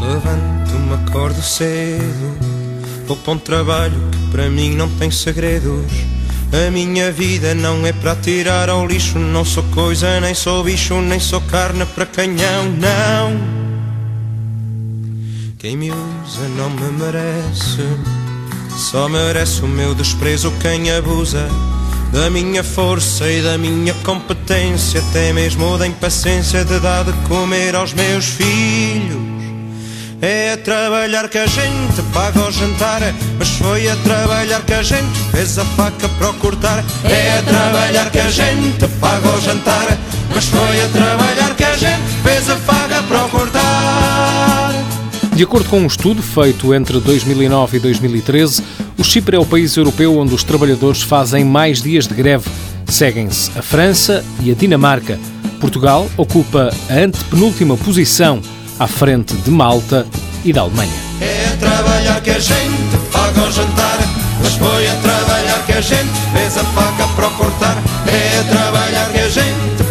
Levanto-me, acordo cedo, vou para um trabalho que para mim não tem segredos. A minha vida não é para tirar ao lixo, não sou coisa, nem sou bicho, nem sou carne para canhão, não. Quem me usa não me merece, só merece o meu desprezo quem abusa da minha força e da minha competência, até mesmo da impaciência de dar de comer aos meus filhos. É a trabalhar que a gente paga o jantar, mas foi a trabalhar que a gente fez a faca para o cortar. É a trabalhar que a gente paga o jantar, mas foi a trabalhar que a gente fez a faca para o cortar. De acordo com um estudo feito entre 2009 e 2013, o Chipre é o país europeu onde os trabalhadores fazem mais dias de greve. Seguem-se a França e a Dinamarca. Portugal ocupa a antepenúltima posição à frente de Malta e da Alemanha. É trabalhar que a gente paga o jantar, mas foi a trabalhar que a gente fez a faca para cortar. É trabalhar que a gente